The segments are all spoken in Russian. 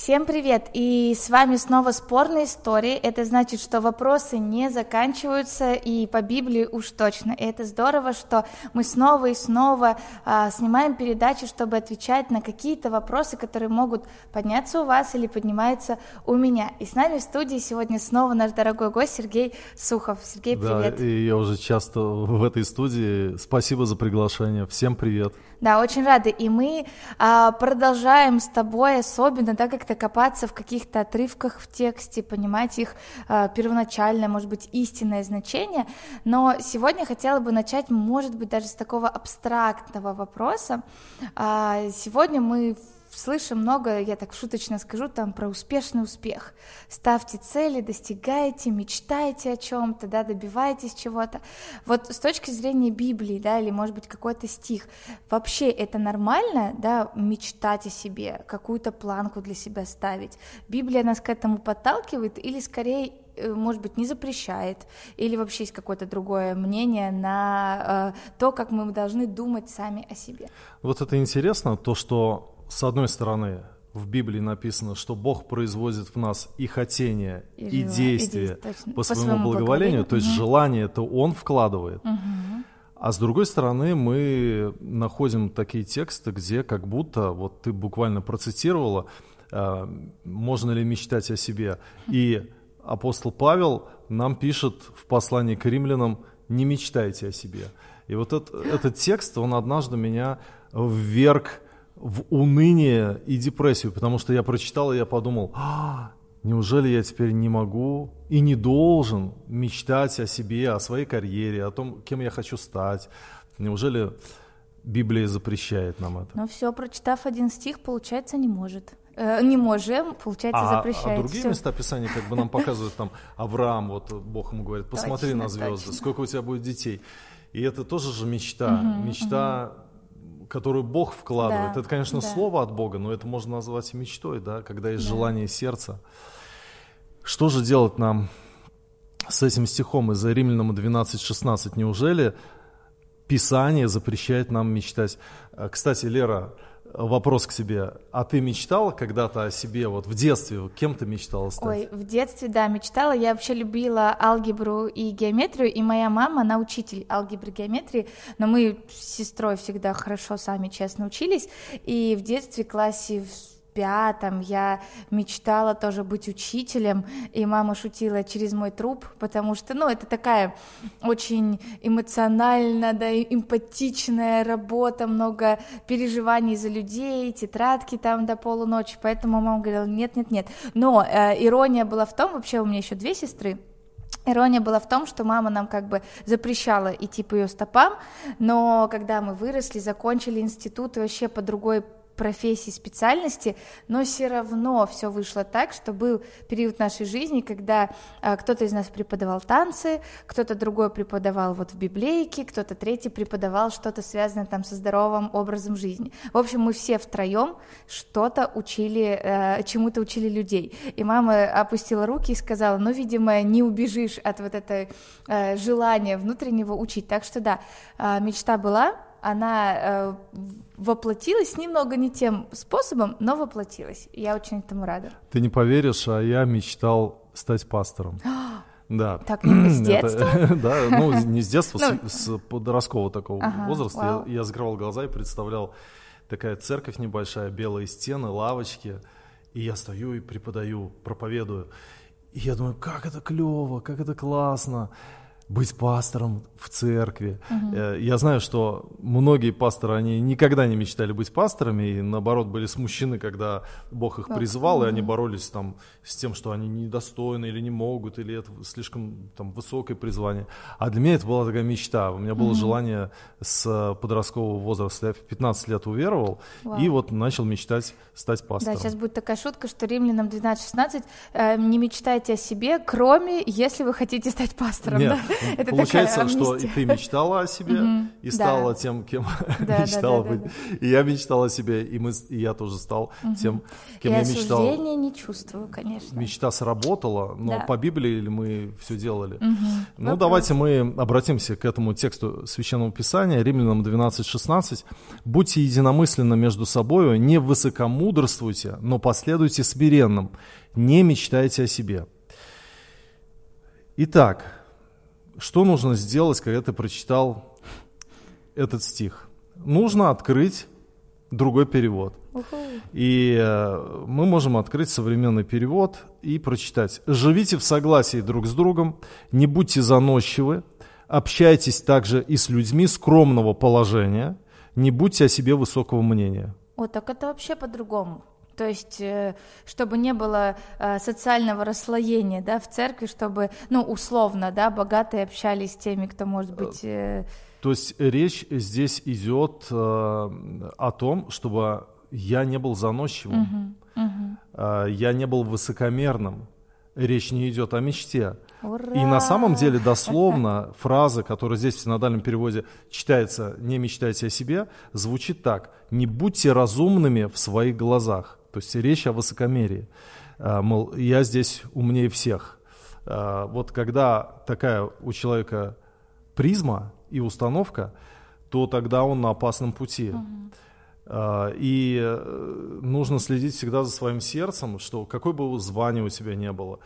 Всем привет! И с вами снова спорные истории. Это значит, что вопросы не заканчиваются, и по Библии уж точно. И это здорово, что мы снова и снова а, снимаем передачи, чтобы отвечать на какие-то вопросы, которые могут подняться у вас или поднимаются у меня. И с нами в студии сегодня снова наш дорогой гость Сергей Сухов. Сергей, привет! Да, и я уже часто в этой студии. Спасибо за приглашение. Всем привет! Да, очень рады. И мы а, продолжаем с тобой, особенно, да, как-то копаться в каких-то отрывках в тексте, понимать их а, первоначальное, может быть, истинное значение. Но сегодня хотела бы начать, может быть, даже с такого абстрактного вопроса. А, сегодня мы слышим много, я так шуточно скажу, там про успешный успех. Ставьте цели, достигайте, мечтайте о чем-то, да, добивайтесь чего-то. Вот с точки зрения Библии, да, или может быть какой-то стих, вообще это нормально, да, мечтать о себе, какую-то планку для себя ставить? Библия нас к этому подталкивает или скорее э, может быть, не запрещает, или вообще есть какое-то другое мнение на э, то, как мы должны думать сами о себе. Вот это интересно, то, что с одной стороны, в Библии написано, что Бог производит в нас и хотение, и, и действия по, по своему благоволению, то есть угу. желание это Он вкладывает. Угу. А с другой стороны, мы находим такие тексты, где как будто, вот ты буквально процитировала, э, можно ли мечтать о себе. И апостол Павел нам пишет в послании к римлянам, не мечтайте о себе. И вот этот, этот текст, он однажды меня вверг в уныние и депрессию, потому что я прочитал, и я подумал, а, неужели я теперь не могу и не должен мечтать о себе, о своей карьере, о том, кем я хочу стать? Неужели Библия запрещает нам это? Ну все, прочитав один стих, получается, не может э, не можем, получается, а, запрещает. А другие Всё. места Писания как бы нам показывают, там, Авраам, вот Бог ему говорит, посмотри точно, на звезды, точно. сколько у тебя будет детей. И это тоже же мечта, мечта которую Бог вкладывает. Да, это, конечно, да. слово от Бога, но это можно назвать и мечтой, да, когда есть да. желание сердца. Что же делать нам с этим стихом из Римлянам 12.16? Неужели Писание запрещает нам мечтать? Э, кстати, Лера, вопрос к себе. А ты мечтала когда-то о себе, вот в детстве, кем ты мечтала стать? Ой, в детстве, да, мечтала. Я вообще любила алгебру и геометрию, и моя мама, она учитель алгебры и геометрии, но мы с сестрой всегда хорошо сами, честно, учились, и в детстве классе в пятом я мечтала тоже быть учителем, и мама шутила через мой труп, потому что, ну, это такая очень эмоционально, да, эмпатичная работа, много переживаний за людей, тетрадки там до полуночи, поэтому мама говорила, нет-нет-нет. Но э, ирония была в том, вообще у меня еще две сестры, Ирония была в том, что мама нам как бы запрещала идти по ее стопам, но когда мы выросли, закончили институт и вообще по другой профессии, специальности, но все равно все вышло так, что был период нашей жизни, когда а, кто-то из нас преподавал танцы, кто-то другой преподавал вот в библейке, кто-то третий преподавал что-то связанное там со здоровым образом жизни. В общем, мы все втроем что-то учили, э, чему-то учили людей. И мама опустила руки и сказала, ну, видимо, не убежишь от вот этого э, желания внутреннего учить. Так что да, э, мечта была, она э, воплотилась немного не тем способом, но воплотилась. Я очень этому рада. Ты не поверишь, а я мечтал стать пастором. Да. Так, ну, с детства? Да, ну, не с детства, ну, с, с подросткового такого ага, возраста. Я, я закрывал глаза и представлял такая церковь небольшая, белые стены, лавочки, и я стою и преподаю, проповедую. И я думаю, как это клево, как это классно быть пастором в церкви. Угу. Я знаю, что многие пасторы, они никогда не мечтали быть пасторами, и наоборот были смущены, когда Бог их призвал, угу. и они боролись там с тем, что они недостойны или не могут, или это слишком там высокое призвание. А для меня это была такая мечта. У меня было угу. желание с подросткового возраста. Я в 15 лет уверовал, Вау. и вот начал мечтать стать пастором. Да, сейчас будет такая шутка, что римлянам 12-16 э, не мечтайте о себе, кроме если вы хотите стать пастором. Нет, да? Это Получается, что и ты мечтала о себе и стала тем, кем мечтала быть. И я мечтала о себе, и, мы, и я тоже стал тем, кем я мечтал. Я не чувствую, конечно. Мечта сработала, но по Библии мы все делали. Ну, давайте мы обратимся к этому тексту Священного Писания, Римлянам 12:16. «Будьте единомысленны между собой, не высокомудрствуйте, но последуйте смиренным, не мечтайте о себе». Итак, что нужно сделать, когда ты прочитал этот стих? Нужно открыть другой перевод. И э, мы можем открыть современный перевод и прочитать. «Живите в согласии друг с другом, не будьте заносчивы, общайтесь также и с людьми скромного положения, не будьте о себе высокого мнения». О, так это вообще по-другому. То есть, э, чтобы не было э, социального расслоения, да, в церкви, чтобы, ну, условно, да, богатые общались с теми, кто, может быть... Э, То есть речь здесь идет о том, чтобы я не был заносчивым, угу, угу. я не был высокомерным. Речь не идет о мечте. Ура! И на самом деле дословно фраза, которая здесь в синодальном переводе читается «не мечтайте о себе», звучит так «не будьте разумными в своих глазах». То есть речь о высокомерии. А, мол, я здесь умнее всех. А, вот когда такая у человека призма и установка, то тогда он на опасном пути. Uh-huh. И э, нужно следить всегда за своим сердцем, что какое бы звание у тебя не было,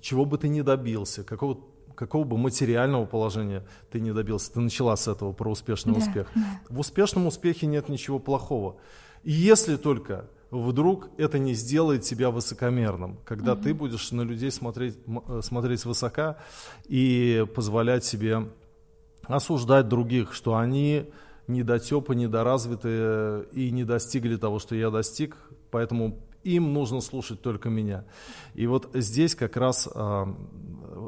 чего бы ты ни добился, какого, какого бы материального положения ты не добился, ты начала с этого про успешный да, успех. В успешном успехе нет ничего плохого. И если только вдруг это не сделает тебя высокомерным, когда угу. ты будешь на людей смотреть, э, смотреть свысока и позволять себе осуждать других, что они недотепы, недоразвитые и не достигли того, что я достиг, поэтому им нужно слушать только меня. И вот здесь как раз э,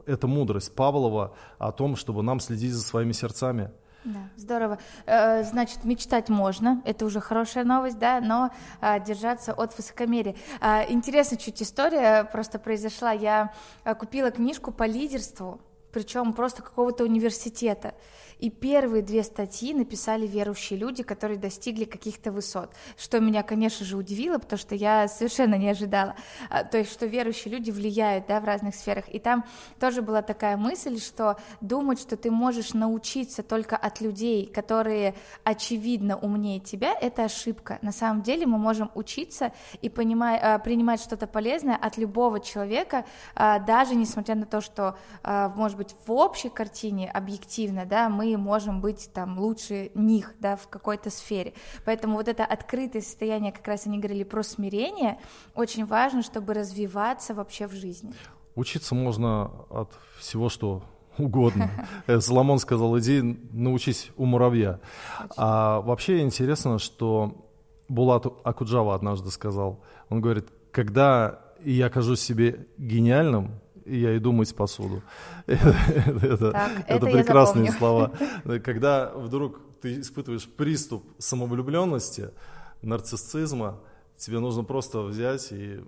эта мудрость Павлова о том, чтобы нам следить за своими сердцами – да, здорово. Э, значит, мечтать можно, это уже хорошая новость, да, но э, держаться от высокомерия. Э, интересная чуть история просто произошла. Я купила книжку по лидерству, причем просто какого-то университета. И первые две статьи написали верующие люди, которые достигли каких-то высот, что меня, конечно же, удивило, потому что я совершенно не ожидала, а, то есть, что верующие люди влияют, да, в разных сферах. И там тоже была такая мысль, что думать, что ты можешь научиться только от людей, которые очевидно умнее тебя, это ошибка. На самом деле мы можем учиться и понимать, а, принимать что-то полезное от любого человека, а, даже несмотря на то, что, может быть, в общей картине объективно, да, мы можем быть там лучше них, да, в какой-то сфере. Поэтому вот это открытое состояние, как раз они говорили про смирение, очень важно, чтобы развиваться вообще в жизни. Учиться можно от всего, что угодно. Э, Соломон сказал, иди научись у муравья. А вообще интересно, что Булат Акуджава однажды сказал, он говорит, когда я кажусь себе гениальным, я иду мыть посуду. это, так, это, это прекрасные слова. Когда вдруг ты испытываешь приступ самовлюбленности, нарциссизма, тебе нужно просто взять и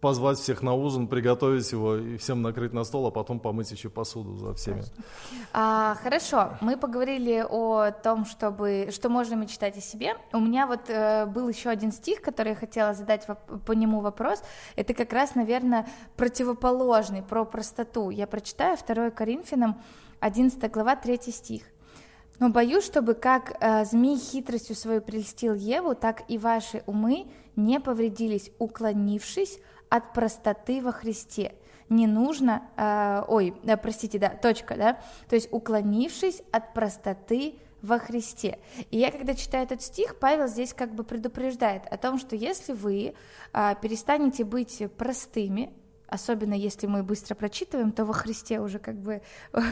позвать всех на ужин, приготовить его и всем накрыть на стол, а потом помыть еще посуду за всеми. А, хорошо, мы поговорили о том, чтобы, что можно мечтать о себе. У меня вот э, был еще один стих, который я хотела задать по нему вопрос. Это как раз, наверное, противоположный, про простоту. Я прочитаю 2 Коринфянам 11 глава 3 стих. Но боюсь, чтобы как э, змей хитростью свою прельстил Еву, так и ваши умы не повредились, уклонившись от простоты во Христе. Не нужно, э, ой, э, простите, да, точка, да, то есть уклонившись от простоты во Христе. И я, когда читаю этот стих, Павел здесь как бы предупреждает о том, что если вы э, перестанете быть простыми, особенно если мы быстро прочитываем, то во Христе уже как бы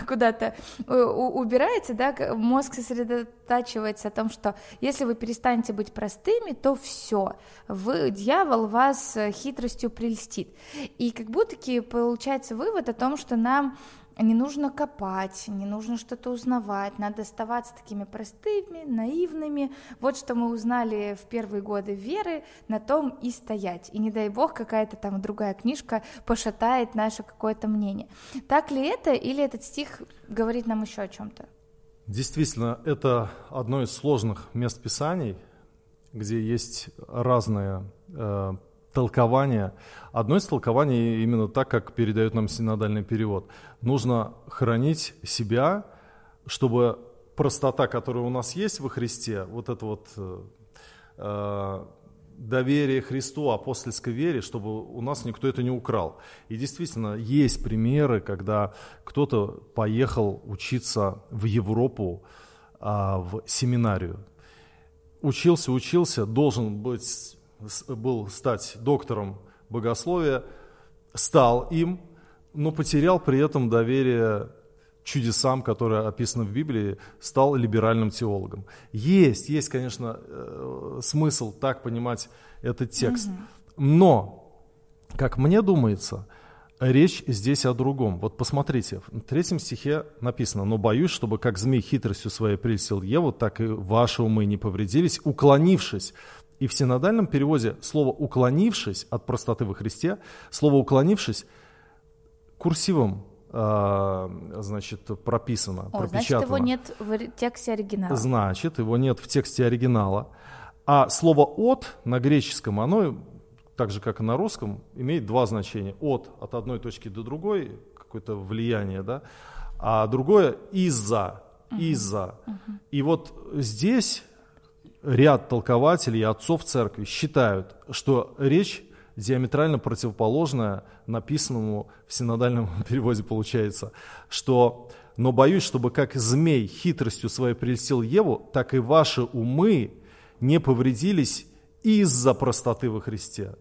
куда-то э, убирается, да, мозг сосредотачивается о том, что если вы перестанете быть простыми, то все, вы, дьявол вас хитростью прельстит. И как будто получается вывод о том, что нам не нужно копать, не нужно что-то узнавать, надо оставаться такими простыми, наивными. Вот что мы узнали в первые годы веры, на том и стоять. И не дай бог какая-то там другая книжка пошатает наше какое-то мнение. Так ли это, или этот стих говорит нам еще о чем-то? Действительно, это одно из сложных мест Писаний, где есть разные э, толкования. Одно из толкований именно так, как передает нам синодальный перевод. Нужно хранить себя, чтобы простота, которая у нас есть во Христе, вот это вот э, э доверие Христу, апостольской вере, чтобы у нас никто это не украл. И действительно, есть примеры, когда кто-то поехал учиться в Европу, а, в семинарию. Учился, учился, должен быть, был стать доктором богословия, стал им, но потерял при этом доверие чудесам, которые описаны в Библии, стал либеральным теологом. Есть, есть, конечно, э, смысл так понимать этот текст. Но, как мне думается, речь здесь о другом. Вот посмотрите, в третьем стихе написано, «Но боюсь, чтобы как змей хитростью своей прельстил Еву, так и ваши умы не повредились, уклонившись». И в синодальном переводе слово «уклонившись» от простоты во Христе, слово «уклонившись» курсивом а, значит, прописано, О, Значит, его нет в тексте оригинала. Значит, его нет в тексте оригинала. А слово «от» на греческом, оно, так же, как и на русском, имеет два значения. «От» от одной точки до другой, какое-то влияние, да, а другое «из-за», «из-за». Uh-huh. И вот здесь ряд толкователей, отцов церкви считают, что речь диаметрально противоположное написанному в синодальном переводе получается, что «но боюсь, чтобы как змей хитростью своей прельстил Еву, так и ваши умы не повредились из-за простоты во Христе».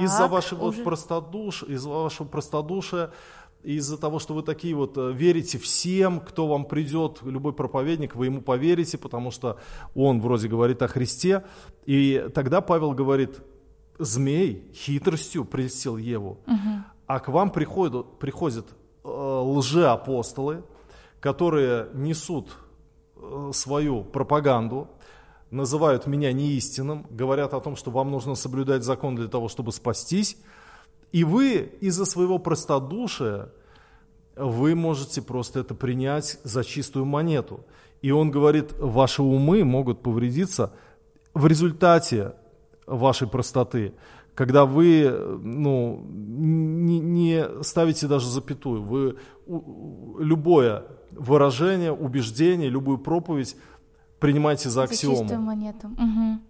из-за вашего уже... простодуш, из-за вашего простодушия, из-за того, что вы такие вот э, верите всем, кто вам придет, любой проповедник, вы ему поверите, потому что он вроде говорит о Христе. И тогда Павел говорит, змей хитростью прельстил Еву, угу. а к вам приходят, приходят э, лжеапостолы, которые несут э, свою пропаганду, называют меня неистинным, говорят о том, что вам нужно соблюдать закон для того, чтобы спастись, и вы из-за своего простодушия, вы можете просто это принять за чистую монету. И он говорит, ваши умы могут повредиться в результате вашей простоты, когда вы ну, не, не ставите даже запятую, вы любое выражение, убеждение, любую проповедь принимаете за аксиому. За монету. Угу.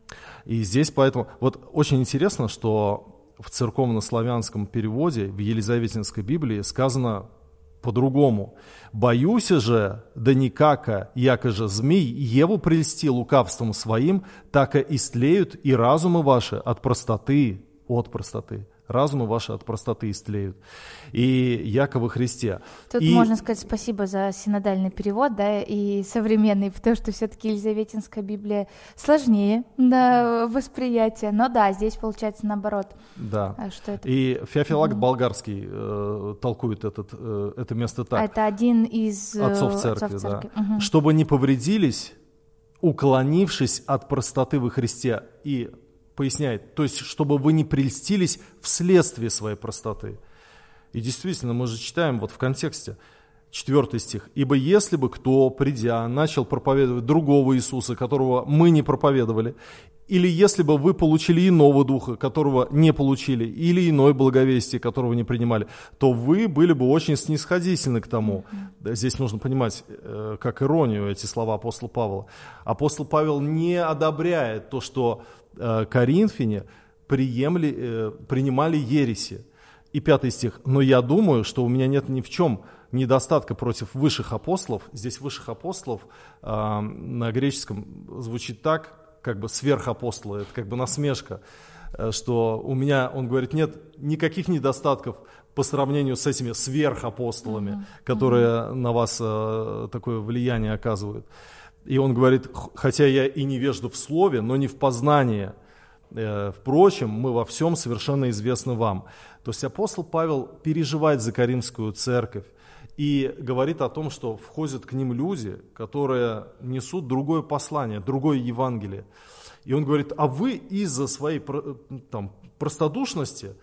И здесь поэтому, вот очень интересно, что в церковно-славянском переводе, в Елизаветинской Библии сказано по-другому. «Боюсь же, да никака, яко же змей Еву прельсти лукавством своим, так и истлеют и разумы ваши от простоты, от простоты» разумы ваши от простоты истлеют. И Якова Христе. Тут и... можно сказать спасибо за синодальный перевод, да, и современный, потому что все-таки Елизаветинская Библия сложнее на восприятие. Но да, здесь получается наоборот. Да. А что это? И Феофилакт mm-hmm. Болгарский э, толкует этот, э, это место так. Это один из э, отцов церкви, отцов церкви. да. Угу. Чтобы не повредились, уклонившись от простоты во Христе и поясняет, то есть, чтобы вы не прельстились вследствие своей простоты. И действительно, мы же читаем вот в контексте, четвертый стих. «Ибо если бы кто, придя, начал проповедовать другого Иисуса, которого мы не проповедовали, или если бы вы получили иного духа, которого не получили, или иной благовестие, которого не принимали, то вы были бы очень снисходительны к тому. Здесь нужно понимать, э, как иронию эти слова апостола Павла. Апостол Павел не одобряет то, что Э, Коринфяне приемли, э, принимали ереси. И пятый стих. «Но я думаю, что у меня нет ни в чем недостатка против высших апостолов». Здесь высших апостолов на греческом звучит так, как бы сверхапостолы, это как бы насмешка, что у меня, он говорит, нет никаких недостатков по сравнению с этими сверхапостолами, mm-hmm. которые mm-hmm. на вас такое влияние оказывают. И он говорит, хотя я и невежду в слове, но не в познании. Э, впрочем, мы во всем совершенно известны вам. То есть апостол Павел переживает за Каримскую церковь. И говорит о том, что входят к ним люди, которые несут другое послание, другое Евангелие. И он говорит, а вы из-за своей там, простодушности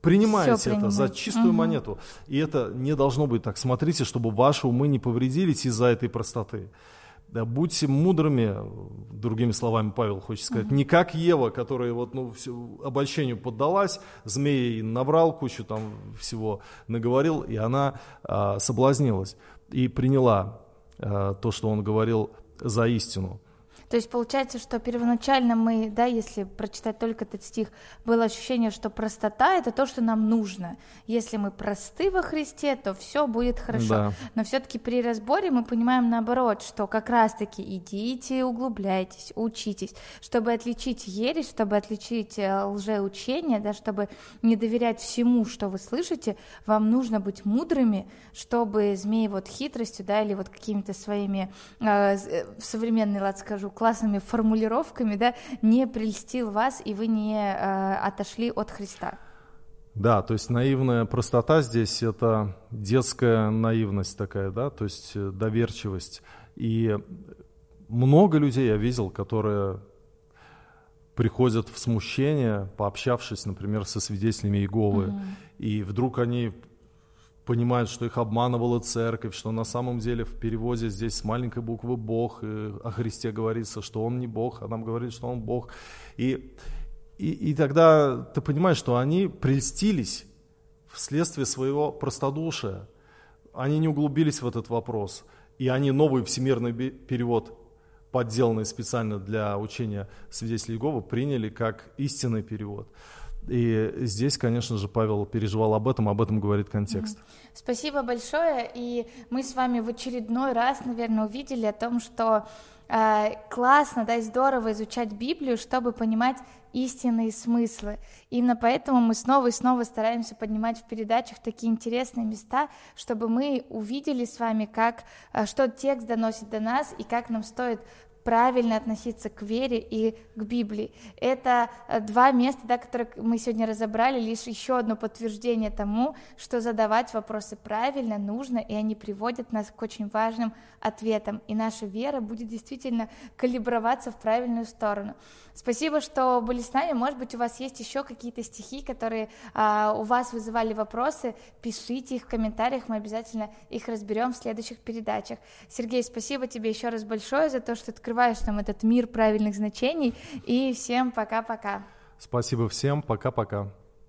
принимаете это за чистую угу. монету. И это не должно быть так. Смотрите, чтобы ваши умы не повредились из-за этой простоты. Да, будьте мудрыми, другими словами Павел хочет сказать, mm-hmm. не как Ева, которая вот, ну, все, обольщению поддалась, змеей набрал кучу там всего, наговорил, и она а, соблазнилась и приняла а, то, что он говорил за истину. То есть получается, что первоначально мы, да, если прочитать только этот стих, было ощущение, что простота это то, что нам нужно. Если мы просты во Христе, то все будет хорошо. Да. Но все-таки при разборе мы понимаем наоборот, что как раз-таки идите, углубляйтесь, учитесь, чтобы отличить ересь, чтобы отличить э, лжеучение, да, чтобы не доверять всему, что вы слышите, вам нужно быть мудрыми, чтобы змеи вот хитростью, да, или вот какими-то своими, э, э современный лад скажу, классными формулировками, да, не прельстил вас, и вы не э, отошли от Христа. Да, то есть наивная простота здесь – это детская наивность такая, да, то есть э, доверчивость. И много людей я видел, которые приходят в смущение, пообщавшись, например, со свидетелями Иеговы, mm-hmm. и вдруг они понимают, что их обманывала церковь, что на самом деле в переводе здесь с маленькой буквы Бог, и о Христе говорится, что Он не Бог, а нам говорит, что Он Бог. И, и, и тогда ты понимаешь, что они прельстились вследствие своего простодушия. Они не углубились в этот вопрос. И они новый всемирный перевод, подделанный специально для учения свидетелей Иеговы, приняли как истинный перевод. И здесь, конечно же, Павел переживал об этом, об этом говорит контекст. Спасибо большое. И мы с вами в очередной раз, наверное, увидели о том, что э, классно, да, здорово изучать Библию, чтобы понимать истинные смыслы. Именно поэтому мы снова и снова стараемся поднимать в передачах такие интересные места, чтобы мы увидели с вами, как, э, что текст доносит до нас и как нам стоит правильно относиться к вере и к Библии. Это э, два места, да, которые мы сегодня разобрали, лишь еще одно подтверждение тому, что задавать вопросы правильно, нужно, и они приводят нас к очень важным ответам, и наша вера будет действительно калиброваться в правильную сторону. Спасибо, что были с нами. Может быть, у вас есть еще какие-то стихи, которые а, у вас вызывали вопросы. Пишите их в комментариях, мы обязательно их разберем в следующих передачах. Сергей, спасибо тебе еще раз большое за то, что открываешь нам этот мир правильных значений. И всем пока-пока. Спасибо всем, пока-пока.